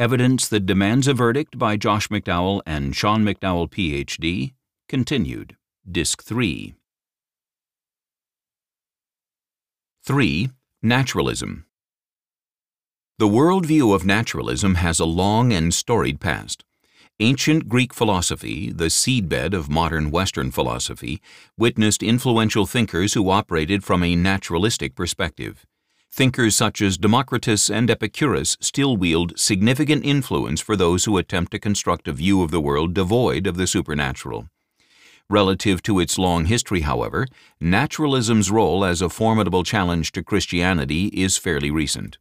Evidence That Demands a Verdict by Josh McDowell and Sean McDowell, Ph.D., continued. Disc 3. 3. Naturalism. The worldview of naturalism has a long and storied past. Ancient Greek philosophy, the seedbed of modern Western philosophy, witnessed influential thinkers who operated from a naturalistic perspective. Thinkers such as Democritus and Epicurus still wield significant influence for those who attempt to construct a view of the world devoid of the supernatural. Relative to its long history, however, naturalism's role as a formidable challenge to Christianity is fairly recent.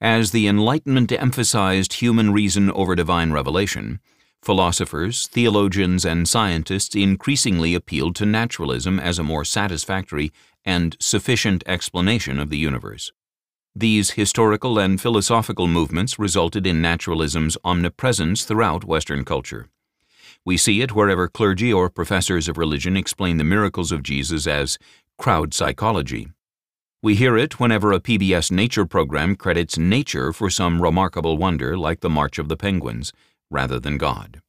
As the Enlightenment emphasized human reason over divine revelation, philosophers, theologians, and scientists increasingly appealed to naturalism as a more satisfactory and sufficient explanation of the universe. These historical and philosophical movements resulted in naturalism's omnipresence throughout Western culture. We see it wherever clergy or professors of religion explain the miracles of Jesus as crowd psychology. We hear it whenever a PBS nature program credits nature for some remarkable wonder like the March of the Penguins, rather than God.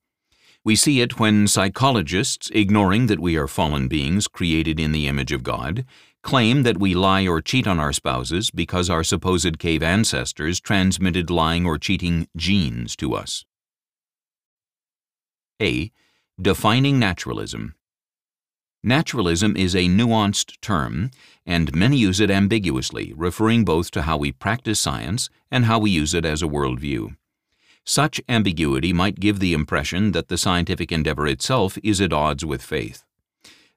We see it when psychologists, ignoring that we are fallen beings created in the image of God, claim that we lie or cheat on our spouses because our supposed cave ancestors transmitted lying or cheating genes to us. A. Defining naturalism. Naturalism is a nuanced term, and many use it ambiguously, referring both to how we practice science and how we use it as a worldview. Such ambiguity might give the impression that the scientific endeavor itself is at odds with faith.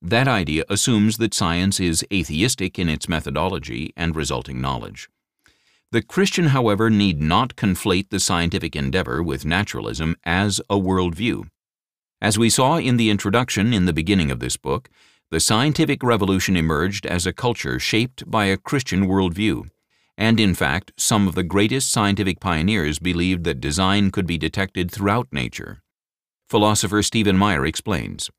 That idea assumes that science is atheistic in its methodology and resulting knowledge. The Christian, however, need not conflate the scientific endeavor with naturalism as a worldview. As we saw in the introduction in the beginning of this book, the scientific revolution emerged as a culture shaped by a Christian worldview and in fact, some of the greatest scientific pioneers believed that design could be detected throughout nature. Philosopher Stephen Meyer explains,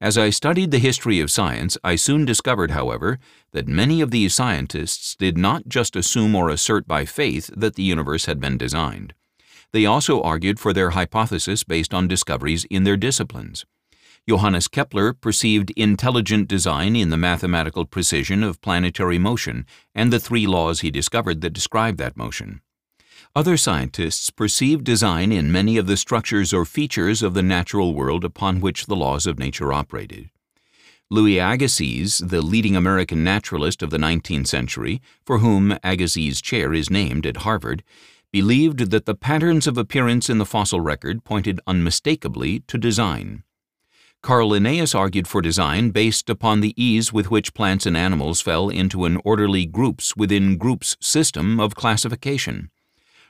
As I studied the history of science, I soon discovered, however, that many of these scientists did not just assume or assert by faith that the universe had been designed. They also argued for their hypothesis based on discoveries in their disciplines. Johannes Kepler perceived intelligent design in the mathematical precision of planetary motion and the three laws he discovered that describe that motion. Other scientists perceived design in many of the structures or features of the natural world upon which the laws of nature operated. Louis Agassiz, the leading American naturalist of the 19th century, for whom Agassiz Chair is named at Harvard, believed that the patterns of appearance in the fossil record pointed unmistakably to design. Carl Linnaeus argued for design based upon the ease with which plants and animals fell into an orderly groups within groups system of classification.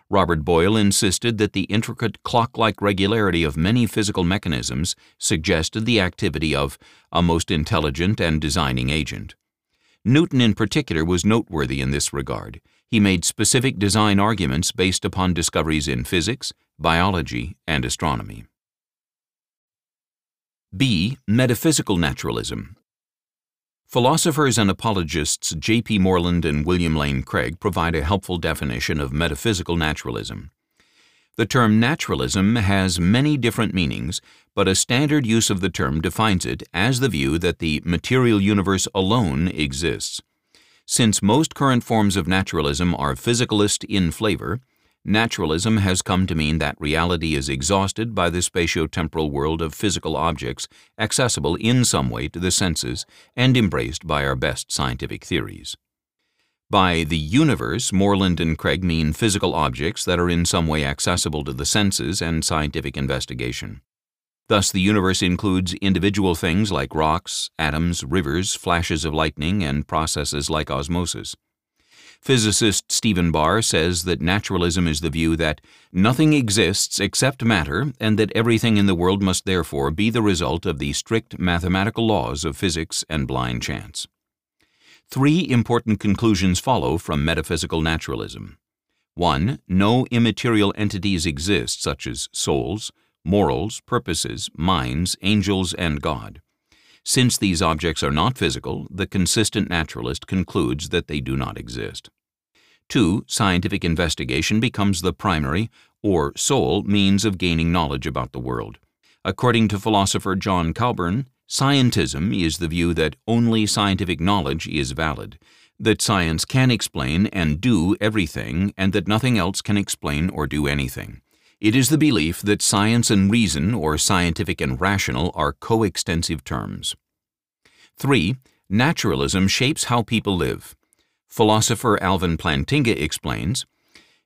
Robert Boyle insisted that the intricate clock-like regularity of many physical mechanisms suggested the activity of a most intelligent and designing agent. Newton in particular was noteworthy in this regard. He made specific design arguments based upon discoveries in physics, biology, and astronomy. B. Metaphysical naturalism. Philosophers and apologists J.P. Moreland and William Lane Craig provide a helpful definition of metaphysical naturalism. The term naturalism has many different meanings, but a standard use of the term defines it as the view that the material universe alone exists. Since most current forms of naturalism are physicalist in flavor, Naturalism has come to mean that reality is exhausted by the spatio-temporal world of physical objects accessible in some way to the senses and embraced by our best scientific theories. By the universe, Moreland and Craig mean physical objects that are in some way accessible to the senses and scientific investigation. Thus, the universe includes individual things like rocks, atoms, rivers, flashes of lightning, and processes like osmosis. Physicist Stephen Barr says that naturalism is the view that nothing exists except matter and that everything in the world must therefore be the result of the strict mathematical laws of physics and blind chance. Three important conclusions follow from metaphysical naturalism. 1. No immaterial entities exist, such as souls, morals, purposes, minds, angels, and God. Since these objects are not physical, the consistent naturalist concludes that they do not exist. 2. Scientific investigation becomes the primary, or sole, means of gaining knowledge about the world. According to philosopher John Calburn, scientism is the view that only scientific knowledge is valid, that science can explain and do everything, and that nothing else can explain or do anything. It is the belief that science and reason, or scientific and rational, are coextensive terms. 3. Naturalism shapes how people live. Philosopher Alvin Plantinga explains,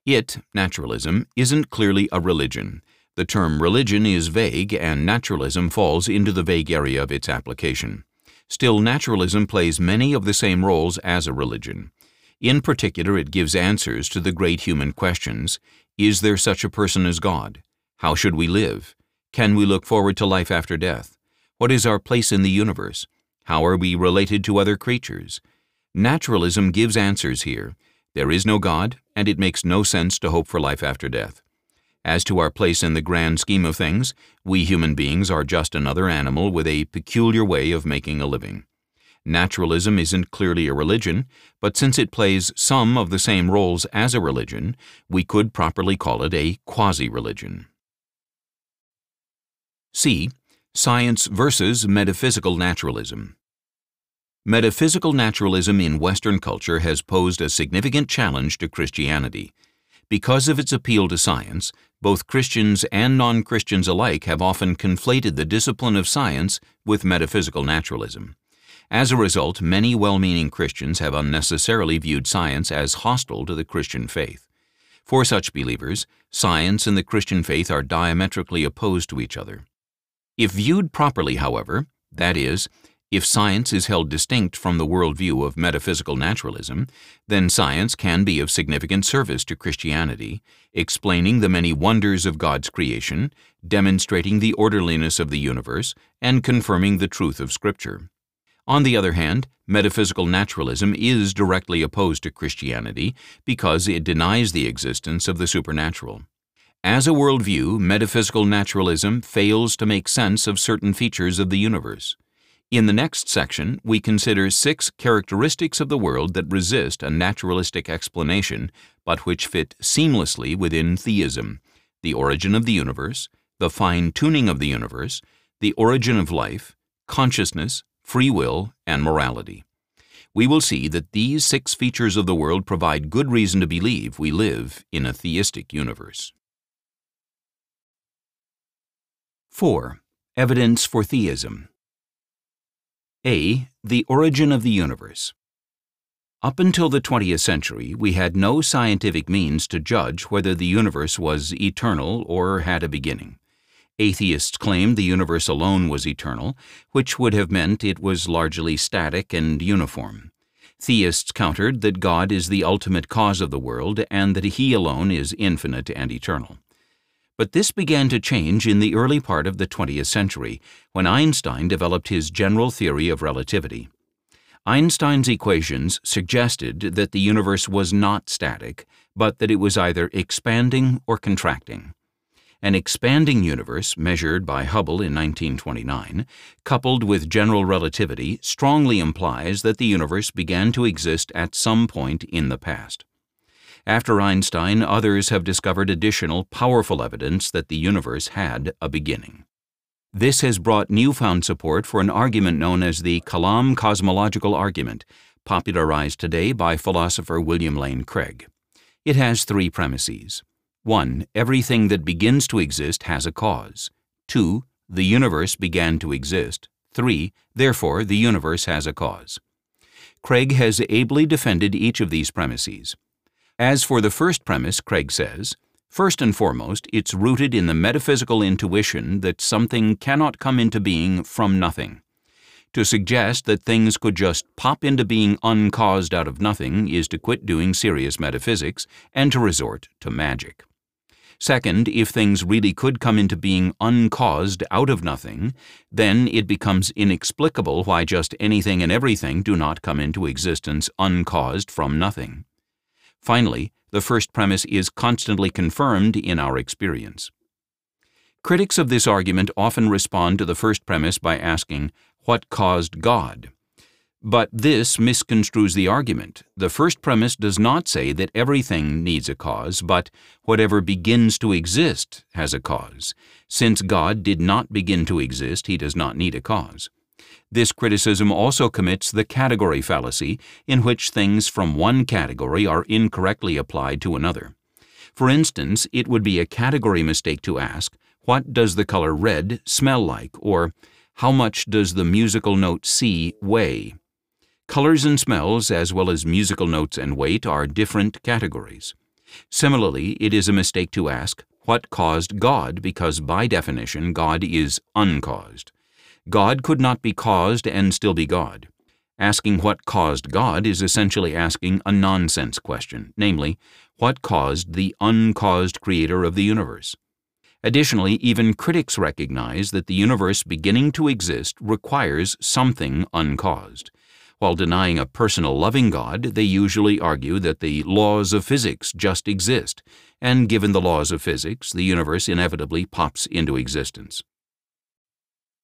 It, naturalism, isn't clearly a religion. The term religion is vague and naturalism falls into the vague area of its application. Still, naturalism plays many of the same roles as a religion. In particular, it gives answers to the great human questions Is there such a person as God? How should we live? Can we look forward to life after death? What is our place in the universe? How are we related to other creatures? Naturalism gives answers here. There is no God, and it makes no sense to hope for life after death. As to our place in the grand scheme of things, we human beings are just another animal with a peculiar way of making a living. Naturalism isn't clearly a religion, but since it plays some of the same roles as a religion, we could properly call it a quasi-religion. C. Science versus metaphysical naturalism. Metaphysical naturalism in Western culture has posed a significant challenge to Christianity. Because of its appeal to science, both Christians and non-Christians alike have often conflated the discipline of science with metaphysical naturalism. As a result, many well-meaning Christians have unnecessarily viewed science as hostile to the Christian faith. For such believers, science and the Christian faith are diametrically opposed to each other. If viewed properly, however, that is, if science is held distinct from the worldview of metaphysical naturalism, then science can be of significant service to Christianity, explaining the many wonders of God's creation, demonstrating the orderliness of the universe, and confirming the truth of Scripture. On the other hand, metaphysical naturalism is directly opposed to Christianity because it denies the existence of the supernatural. As a worldview, metaphysical naturalism fails to make sense of certain features of the universe. In the next section, we consider six characteristics of the world that resist a naturalistic explanation, but which fit seamlessly within theism the origin of the universe, the fine tuning of the universe, the origin of life, consciousness, free will, and morality. We will see that these six features of the world provide good reason to believe we live in a theistic universe. 4. Evidence for Theism a. The origin of the universe. Up until the 20th century, we had no scientific means to judge whether the universe was eternal or had a beginning. Atheists claimed the universe alone was eternal, which would have meant it was largely static and uniform. Theists countered that God is the ultimate cause of the world and that He alone is infinite and eternal. But this began to change in the early part of the 20th century, when Einstein developed his general theory of relativity. Einstein's equations suggested that the universe was not static, but that it was either expanding or contracting. An expanding universe, measured by Hubble in 1929, coupled with general relativity, strongly implies that the universe began to exist at some point in the past. After Einstein, others have discovered additional powerful evidence that the universe had a beginning. This has brought newfound support for an argument known as the Kalam cosmological argument, popularized today by philosopher William Lane Craig. It has three premises. 1. Everything that begins to exist has a cause. 2. The universe began to exist. 3. Therefore, the universe has a cause. Craig has ably defended each of these premises. As for the first premise, Craig says, first and foremost, it's rooted in the metaphysical intuition that something cannot come into being from nothing. To suggest that things could just pop into being uncaused out of nothing is to quit doing serious metaphysics and to resort to magic. Second, if things really could come into being uncaused out of nothing, then it becomes inexplicable why just anything and everything do not come into existence uncaused from nothing. Finally, the first premise is constantly confirmed in our experience. Critics of this argument often respond to the first premise by asking, What caused God? But this misconstrues the argument. The first premise does not say that everything needs a cause, but whatever begins to exist has a cause. Since God did not begin to exist, he does not need a cause. This criticism also commits the category fallacy, in which things from one category are incorrectly applied to another. For instance, it would be a category mistake to ask, What does the color red smell like? or How much does the musical note C weigh? Colors and smells, as well as musical notes and weight, are different categories. Similarly, it is a mistake to ask, what caused God, because by definition, God is uncaused. God could not be caused and still be God. Asking what caused God is essentially asking a nonsense question, namely, what caused the uncaused creator of the universe? Additionally, even critics recognize that the universe beginning to exist requires something uncaused. While denying a personal loving God, they usually argue that the laws of physics just exist, and given the laws of physics, the universe inevitably pops into existence.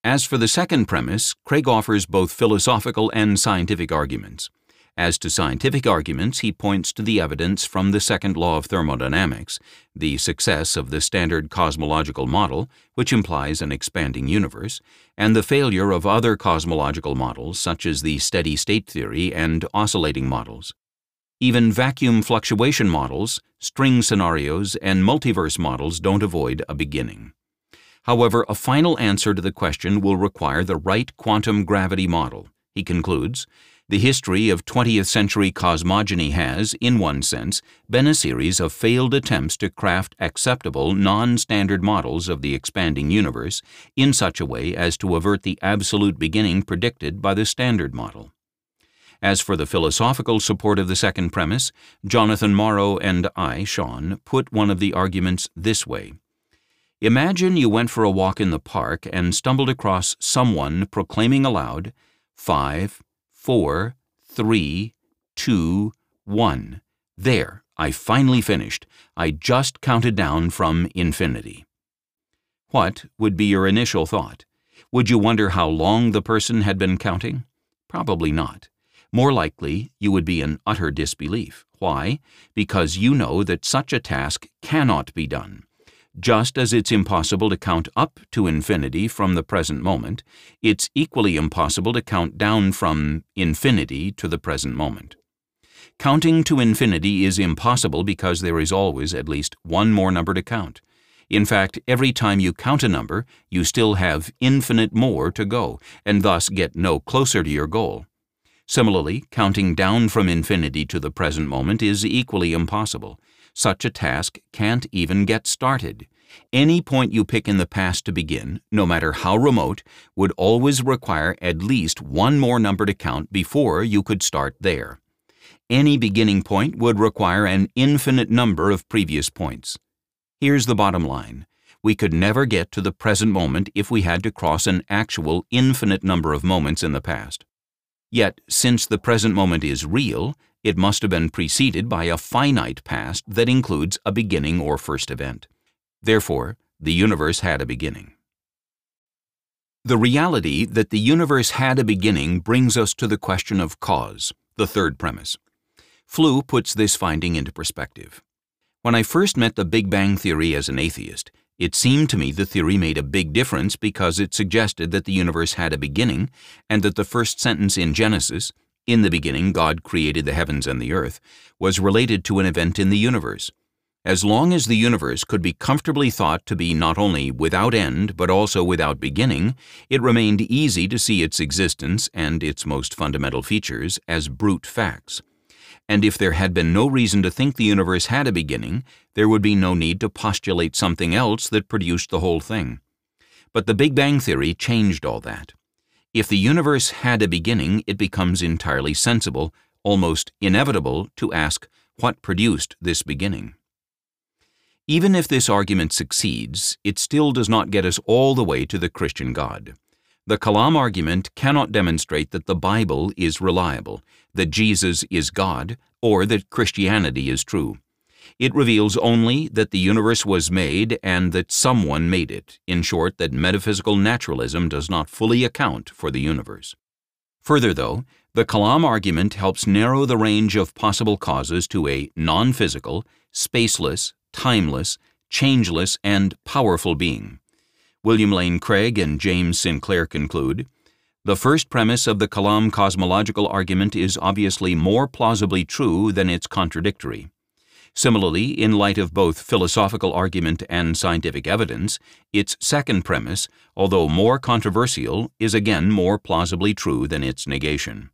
As for the second premise, Craig offers both philosophical and scientific arguments. As to scientific arguments, he points to the evidence from the second law of thermodynamics, the success of the standard cosmological model, which implies an expanding universe, and the failure of other cosmological models such as the steady state theory and oscillating models. Even vacuum fluctuation models, string scenarios, and multiverse models don't avoid a beginning. However, a final answer to the question will require the right quantum gravity model. He concludes, the history of 20th century cosmogony has, in one sense, been a series of failed attempts to craft acceptable non-standard models of the expanding universe in such a way as to avert the absolute beginning predicted by the standard model. As for the philosophical support of the second premise, Jonathan Morrow and I, Sean, put one of the arguments this way. Imagine you went for a walk in the park and stumbled across someone proclaiming aloud, five, four, three, two, one. There, I finally finished. I just counted down from infinity. What would be your initial thought? Would you wonder how long the person had been counting? Probably not. More likely, you would be in utter disbelief. Why? Because you know that such a task cannot be done. Just as it's impossible to count up to infinity from the present moment, it's equally impossible to count down from infinity to the present moment. Counting to infinity is impossible because there is always at least one more number to count. In fact, every time you count a number, you still have infinite more to go, and thus get no closer to your goal. Similarly, counting down from infinity to the present moment is equally impossible. Such a task can't even get started. Any point you pick in the past to begin, no matter how remote, would always require at least one more number to count before you could start there. Any beginning point would require an infinite number of previous points. Here's the bottom line. We could never get to the present moment if we had to cross an actual infinite number of moments in the past. Yet, since the present moment is real, it must have been preceded by a finite past that includes a beginning or first event. Therefore, the universe had a beginning. The reality that the universe had a beginning brings us to the question of cause, the third premise. Flew puts this finding into perspective. When I first met the Big Bang Theory as an atheist, it seemed to me the theory made a big difference because it suggested that the universe had a beginning and that the first sentence in Genesis, in the beginning God created the heavens and the earth, was related to an event in the universe. As long as the universe could be comfortably thought to be not only without end but also without beginning, it remained easy to see its existence and its most fundamental features as brute facts. And if there had been no reason to think the universe had a beginning, there would be no need to postulate something else that produced the whole thing. But the Big Bang Theory changed all that. If the universe had a beginning, it becomes entirely sensible, almost inevitable, to ask what produced this beginning. Even if this argument succeeds, it still does not get us all the way to the Christian God. The Kalam argument cannot demonstrate that the Bible is reliable, that Jesus is God, or that Christianity is true. It reveals only that the universe was made and that someone made it, in short, that metaphysical naturalism does not fully account for the universe. Further, though, the Kalam argument helps narrow the range of possible causes to a non physical, spaceless, timeless, changeless, and powerful being. William Lane Craig and James Sinclair conclude The first premise of the Kalam cosmological argument is obviously more plausibly true than its contradictory. Similarly, in light of both philosophical argument and scientific evidence, its second premise, although more controversial, is again more plausibly true than its negation.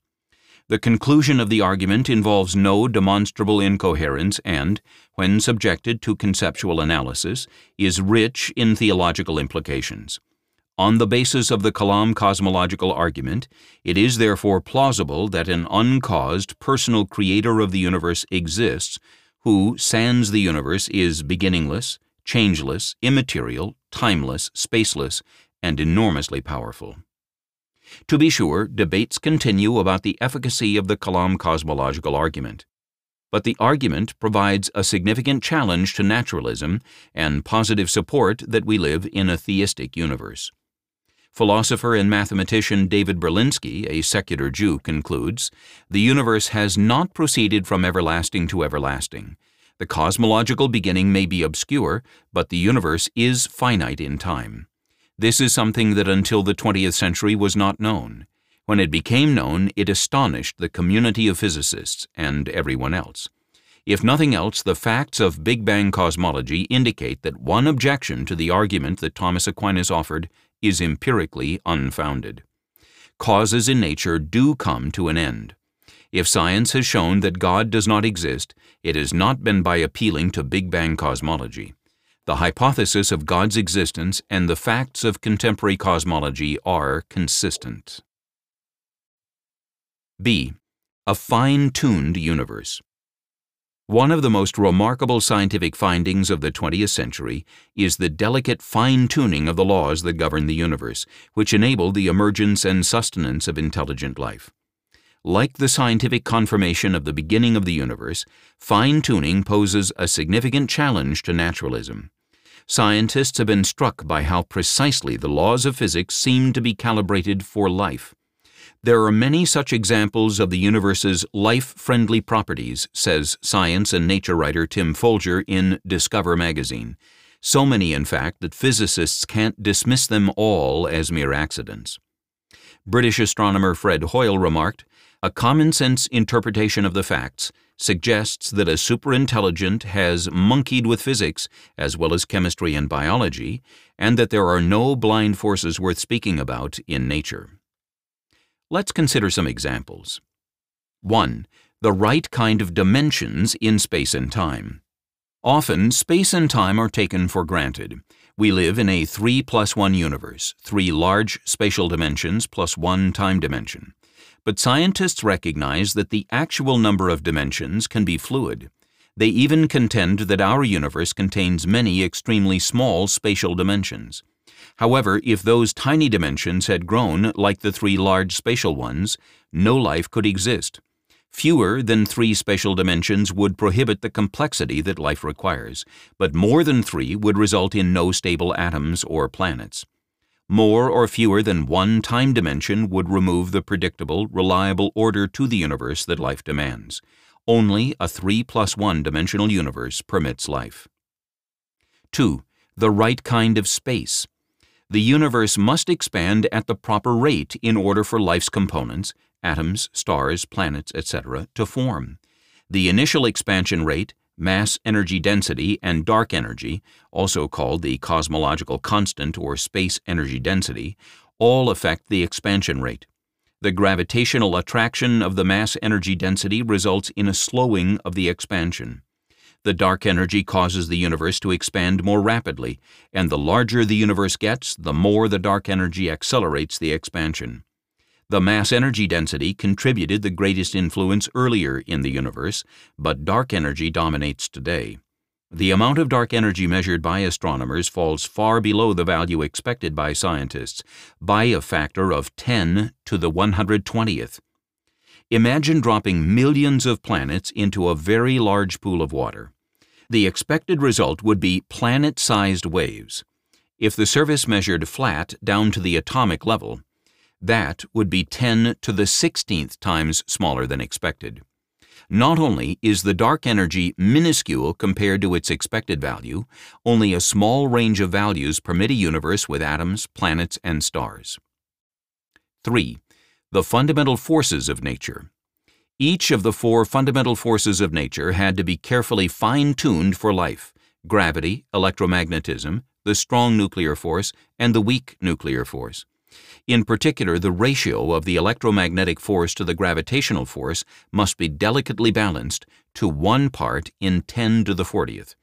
The conclusion of the argument involves no demonstrable incoherence and, when subjected to conceptual analysis, is rich in theological implications. On the basis of the Kalam cosmological argument, it is therefore plausible that an uncaused personal creator of the universe exists who, sans the universe, is beginningless, changeless, immaterial, timeless, spaceless, and enormously powerful. To be sure, debates continue about the efficacy of the Kalam cosmological argument. But the argument provides a significant challenge to naturalism and positive support that we live in a theistic universe. Philosopher and mathematician David Berlinski, a secular Jew, concludes The universe has not proceeded from everlasting to everlasting. The cosmological beginning may be obscure, but the universe is finite in time. This is something that until the 20th century was not known. When it became known, it astonished the community of physicists and everyone else. If nothing else, the facts of Big Bang cosmology indicate that one objection to the argument that Thomas Aquinas offered is empirically unfounded. Causes in nature do come to an end. If science has shown that God does not exist, it has not been by appealing to Big Bang cosmology. The hypothesis of God's existence and the facts of contemporary cosmology are consistent. B. A fine-tuned universe. One of the most remarkable scientific findings of the 20th century is the delicate fine-tuning of the laws that govern the universe, which enable the emergence and sustenance of intelligent life. Like the scientific confirmation of the beginning of the universe, fine-tuning poses a significant challenge to naturalism. Scientists have been struck by how precisely the laws of physics seem to be calibrated for life. There are many such examples of the universe's life-friendly properties, says science and nature writer Tim Folger in Discover magazine. So many, in fact, that physicists can't dismiss them all as mere accidents. British astronomer Fred Hoyle remarked, a common-sense interpretation of the facts suggests that a superintelligent has monkeyed with physics as well as chemistry and biology, and that there are no blind forces worth speaking about in nature. Let's consider some examples. 1. The right kind of dimensions in space and time. Often, space and time are taken for granted. We live in a 3 plus 1 universe, three large spatial dimensions plus one time dimension. But scientists recognize that the actual number of dimensions can be fluid. They even contend that our universe contains many extremely small spatial dimensions. However, if those tiny dimensions had grown like the three large spatial ones, no life could exist. Fewer than three spatial dimensions would prohibit the complexity that life requires, but more than three would result in no stable atoms or planets. More or fewer than one time dimension would remove the predictable, reliable order to the universe that life demands. Only a 3 plus 1 dimensional universe permits life. 2. The right kind of space the universe must expand at the proper rate in order for life's components, atoms, stars, planets, etc., to form. The initial expansion rate, mass energy density, and dark energy, also called the cosmological constant or space energy density, all affect the expansion rate. The gravitational attraction of the mass energy density results in a slowing of the expansion. The dark energy causes the universe to expand more rapidly, and the larger the universe gets, the more the dark energy accelerates the expansion. The mass energy density contributed the greatest influence earlier in the universe, but dark energy dominates today. The amount of dark energy measured by astronomers falls far below the value expected by scientists, by a factor of 10 to the 120th. Imagine dropping millions of planets into a very large pool of water. The expected result would be planet-sized waves. If the surface measured flat down to the atomic level, that would be 10 to the 16th times smaller than expected. Not only is the dark energy minuscule compared to its expected value, only a small range of values permit a universe with atoms, planets, and stars. 3. The fundamental forces of nature. Each of the four fundamental forces of nature had to be carefully fine-tuned for life gravity, electromagnetism, the strong nuclear force, and the weak nuclear force. In particular, the ratio of the electromagnetic force to the gravitational force must be delicately balanced to one part in 10 to the 40th.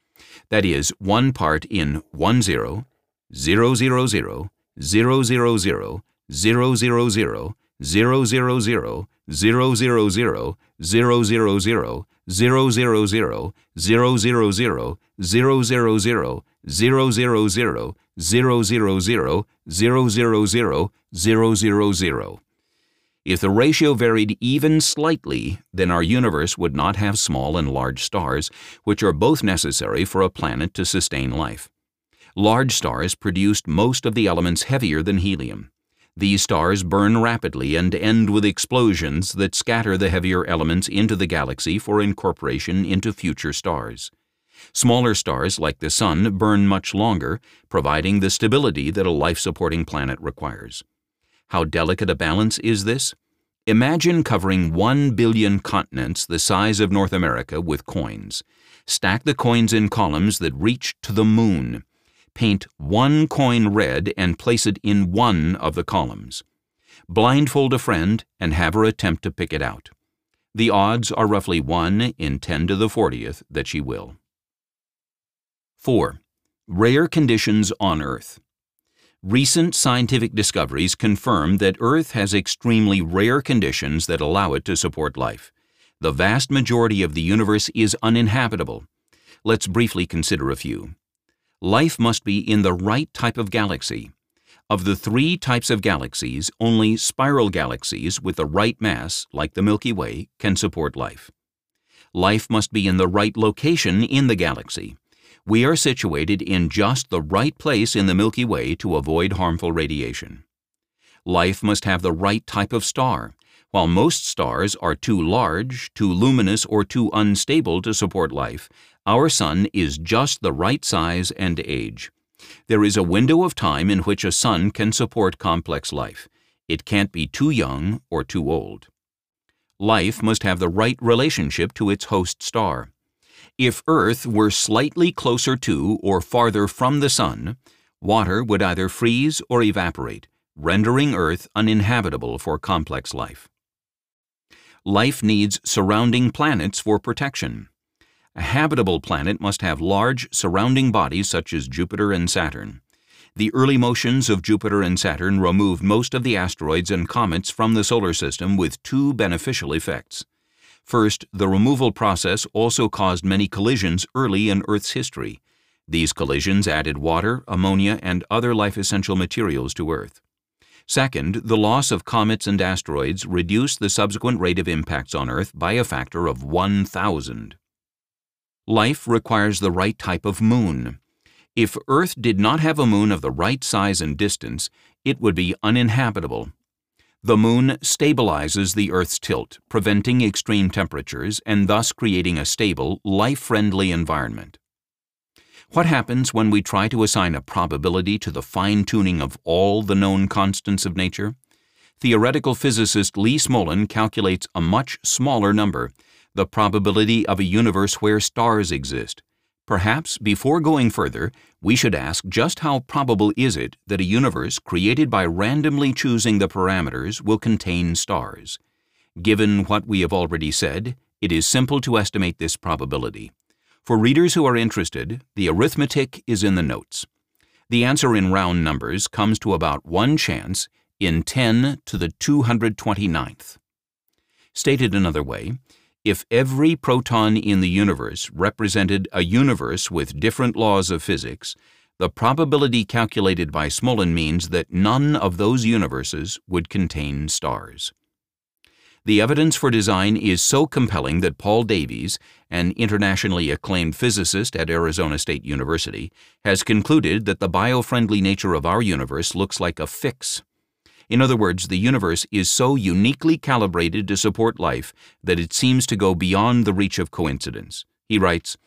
That is, one part in 1 0, 0 0 0, 0 0 0, 0 0 0, 0 0 0, 0 0 0, 0 0 0, 0 0 0, 0 0 0, 0 0 0, 0 0 0, 000 000 000. If the ratio varied even slightly, then our universe would not have small and large stars, which are both necessary for a planet to sustain life. Large stars produced most of the elements heavier than helium. These stars burn rapidly and end with explosions that scatter the heavier elements into the galaxy for incorporation into future stars. Smaller stars, like the Sun, burn much longer, providing the stability that a life-supporting planet requires. How delicate a balance is this? Imagine covering 1 billion continents the size of North America with coins. Stack the coins in columns that reach to the moon. Paint one coin red and place it in one of the columns. Blindfold a friend and have her attempt to pick it out. The odds are roughly 1 in 10 to the 40th that she will. 4. Rare conditions on Earth. Recent scientific discoveries confirm that Earth has extremely rare conditions that allow it to support life. The vast majority of the universe is uninhabitable. Let's briefly consider a few. Life must be in the right type of galaxy. Of the three types of galaxies, only spiral galaxies with the right mass, like the Milky Way, can support life. Life must be in the right location in the galaxy we are situated in just the right place in the Milky Way to avoid harmful radiation. Life must have the right type of star. While most stars are too large, too luminous, or too unstable to support life, our Sun is just the right size and age. There is a window of time in which a sun can support complex life. It can't be too young or too old. Life must have the right relationship to its host star. If Earth were slightly closer to or farther from the Sun, water would either freeze or evaporate, rendering Earth uninhabitable for complex life. Life needs surrounding planets for protection. A habitable planet must have large surrounding bodies such as Jupiter and Saturn. The early motions of Jupiter and Saturn removed most of the asteroids and comets from the solar system with two beneficial effects. First, the removal process also caused many collisions early in Earth's history. These collisions added water, ammonia, and other life-essential materials to Earth. Second, the loss of comets and asteroids reduced the subsequent rate of impacts on Earth by a factor of 1,000. Life requires the right type of moon. If Earth did not have a moon of the right size and distance, it would be uninhabitable. The moon stabilizes the Earth's tilt, preventing extreme temperatures and thus creating a stable, life-friendly environment. What happens when we try to assign a probability to the fine-tuning of all the known constants of nature? Theoretical physicist Lee Smolin calculates a much smaller number, the probability of a universe where stars exist, Perhaps, before going further, we should ask just how probable is it that a universe created by randomly choosing the parameters will contain stars? Given what we have already said, it is simple to estimate this probability. For readers who are interested, the arithmetic is in the notes. The answer in round numbers comes to about one chance in 10 to the 229th. Stated another way, if every proton in the universe represented a universe with different laws of physics, the probability calculated by Smolin means that none of those universes would contain stars. The evidence for design is so compelling that Paul Davies, an internationally acclaimed physicist at Arizona State University, has concluded that the biofriendly nature of our universe looks like a fix. In other words, the universe is so uniquely calibrated to support life that it seems to go beyond the reach of coincidence. He writes,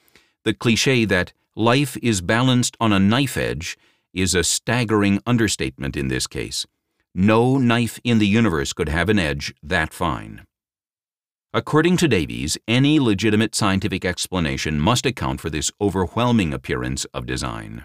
The cliche that life is balanced on a knife edge is a staggering understatement in this case. No knife in the universe could have an edge that fine. According to Davies, any legitimate scientific explanation must account for this overwhelming appearance of design.